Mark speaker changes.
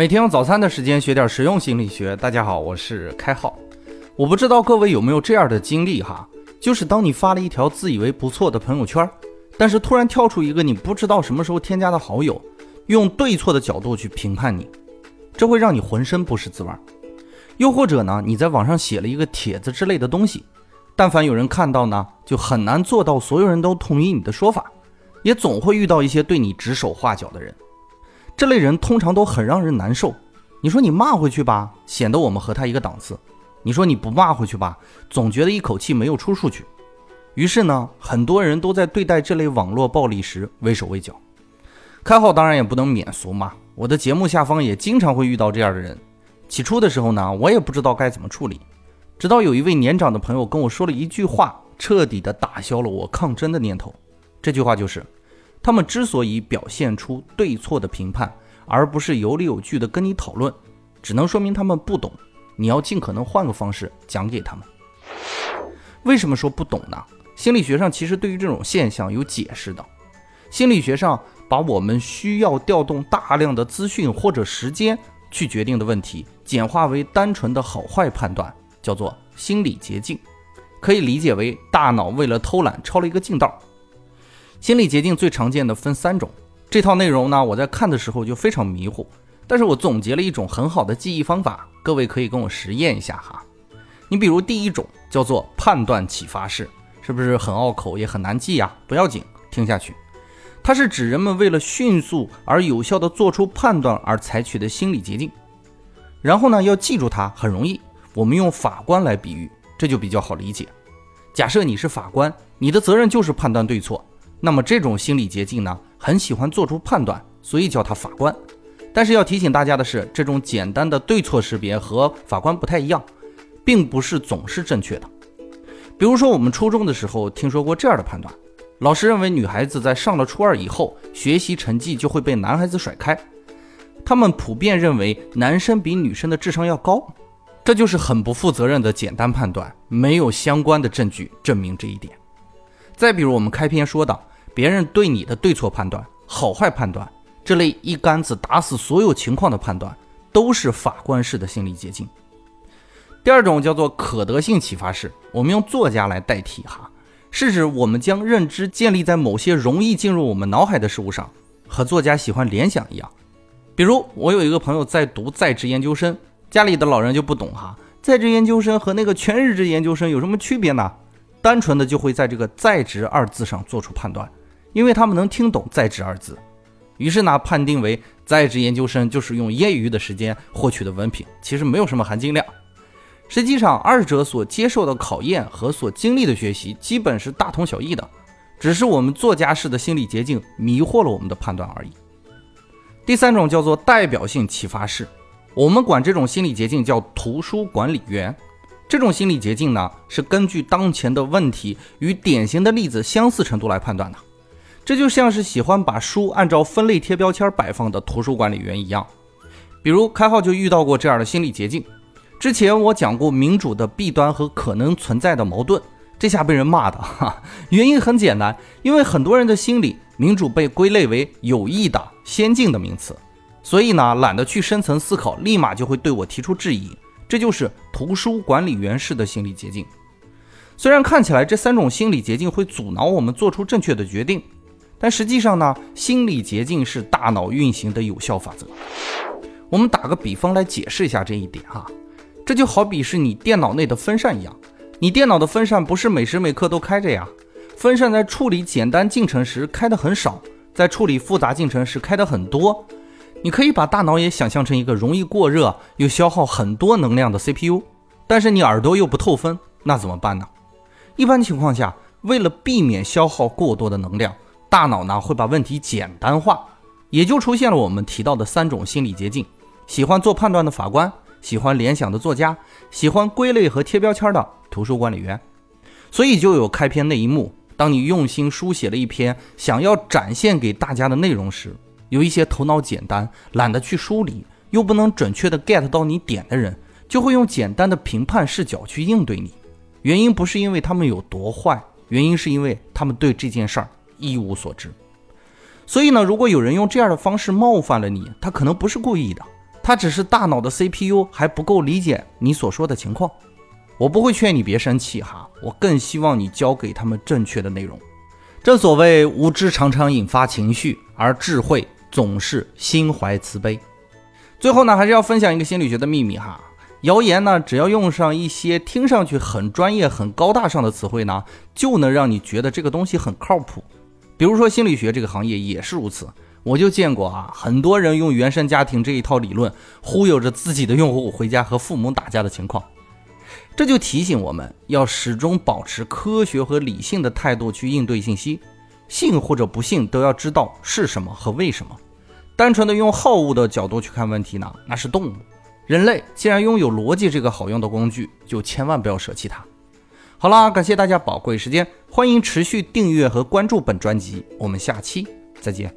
Speaker 1: 每天用早餐的时间学点实用心理学。大家好，我是开浩。我不知道各位有没有这样的经历哈，就是当你发了一条自以为不错的朋友圈，但是突然跳出一个你不知道什么时候添加的好友，用对错的角度去评判你，这会让你浑身不是滋味。又或者呢，你在网上写了一个帖子之类的东西，但凡有人看到呢，就很难做到所有人都同意你的说法，也总会遇到一些对你指手画脚的人。这类人通常都很让人难受。你说你骂回去吧，显得我们和他一个档次；你说你不骂回去吧，总觉得一口气没有出出去。于是呢，很多人都在对待这类网络暴力时畏手畏脚。开号当然也不能免俗嘛，我的节目下方也经常会遇到这样的人。起初的时候呢，我也不知道该怎么处理，直到有一位年长的朋友跟我说了一句话，彻底的打消了我抗争的念头。这句话就是。他们之所以表现出对错的评判，而不是有理有据的跟你讨论，只能说明他们不懂。你要尽可能换个方式讲给他们。为什么说不懂呢？心理学上其实对于这种现象有解释的。心理学上把我们需要调动大量的资讯或者时间去决定的问题，简化为单纯的好坏判断，叫做心理捷径。可以理解为大脑为了偷懒抄了一个近道。心理捷径最常见的分三种，这套内容呢，我在看的时候就非常迷糊，但是我总结了一种很好的记忆方法，各位可以跟我实验一下哈。你比如第一种叫做判断启发式，是不是很拗口也很难记呀？不要紧，听下去。它是指人们为了迅速而有效地做出判断而采取的心理捷径。然后呢，要记住它很容易，我们用法官来比喻，这就比较好理解。假设你是法官，你的责任就是判断对错。那么这种心理捷径呢，很喜欢做出判断，所以叫他法官。但是要提醒大家的是，这种简单的对错识别和法官不太一样，并不是总是正确的。比如说，我们初中的时候听说过这样的判断：老师认为女孩子在上了初二以后，学习成绩就会被男孩子甩开。他们普遍认为男生比女生的智商要高，这就是很不负责任的简单判断，没有相关的证据证明这一点。再比如我们开篇说的。别人对你的对错判断、好坏判断，这类一竿子打死所有情况的判断，都是法官式的心理捷径。第二种叫做可得性启发式，我们用作家来代替哈，是指我们将认知建立在某些容易进入我们脑海的事物上，和作家喜欢联想一样。比如我有一个朋友在读在职研究生，家里的老人就不懂哈，在职研究生和那个全日制研究生有什么区别呢？单纯的就会在这个在职二字上做出判断。因为他们能听懂“在职”二字，于是呢，判定为在职研究生就是用业余的时间获取的文凭，其实没有什么含金量。实际上，二者所接受的考验和所经历的学习基本是大同小异的，只是我们作家式的心理捷径迷惑了我们的判断而已。第三种叫做代表性启发式，我们管这种心理捷径叫图书管理员。这种心理捷径呢，是根据当前的问题与典型的例子相似程度来判断的。这就像是喜欢把书按照分类贴标签摆放的图书管理员一样，比如开号就遇到过这样的心理捷径。之前我讲过民主的弊端和可能存在的矛盾，这下被人骂的哈。原因很简单，因为很多人的心里，民主被归类为有益的、先进的名词，所以呢，懒得去深层思考，立马就会对我提出质疑。这就是图书管理员式的心理捷径。虽然看起来这三种心理捷径会阻挠我们做出正确的决定。但实际上呢，心理捷径是大脑运行的有效法则。我们打个比方来解释一下这一点哈，这就好比是你电脑内的风扇一样，你电脑的风扇不是每时每刻都开着呀，风扇在处理简单进程时开的很少，在处理复杂进程时开的很多。你可以把大脑也想象成一个容易过热又消耗很多能量的 CPU，但是你耳朵又不透风，那怎么办呢？一般情况下，为了避免消耗过多的能量。大脑呢会把问题简单化，也就出现了我们提到的三种心理捷径：喜欢做判断的法官，喜欢联想的作家，喜欢归类和贴标签的图书管理员。所以就有开篇那一幕，当你用心书写了一篇想要展现给大家的内容时，有一些头脑简单、懒得去梳理，又不能准确的 get 到你点的人，就会用简单的评判视角去应对你。原因不是因为他们有多坏，原因是因为他们对这件事儿。一无所知，所以呢，如果有人用这样的方式冒犯了你，他可能不是故意的，他只是大脑的 CPU 还不够理解你所说的情况。我不会劝你别生气哈，我更希望你教给他们正确的内容。正所谓无知常常引发情绪，而智慧总是心怀慈悲。最后呢，还是要分享一个心理学的秘密哈。谣言呢，只要用上一些听上去很专业、很高大上的词汇呢，就能让你觉得这个东西很靠谱。比如说心理学这个行业也是如此，我就见过啊，很多人用原生家庭这一套理论忽悠着自己的用户回家和父母打架的情况。这就提醒我们要始终保持科学和理性的态度去应对信息，信或者不信都要知道是什么和为什么。单纯的用好恶的角度去看问题呢，那是动物。人类既然拥有逻辑这个好用的工具，就千万不要舍弃它。好啦，感谢大家宝贵时间，欢迎持续订阅和关注本专辑，我们下期再见。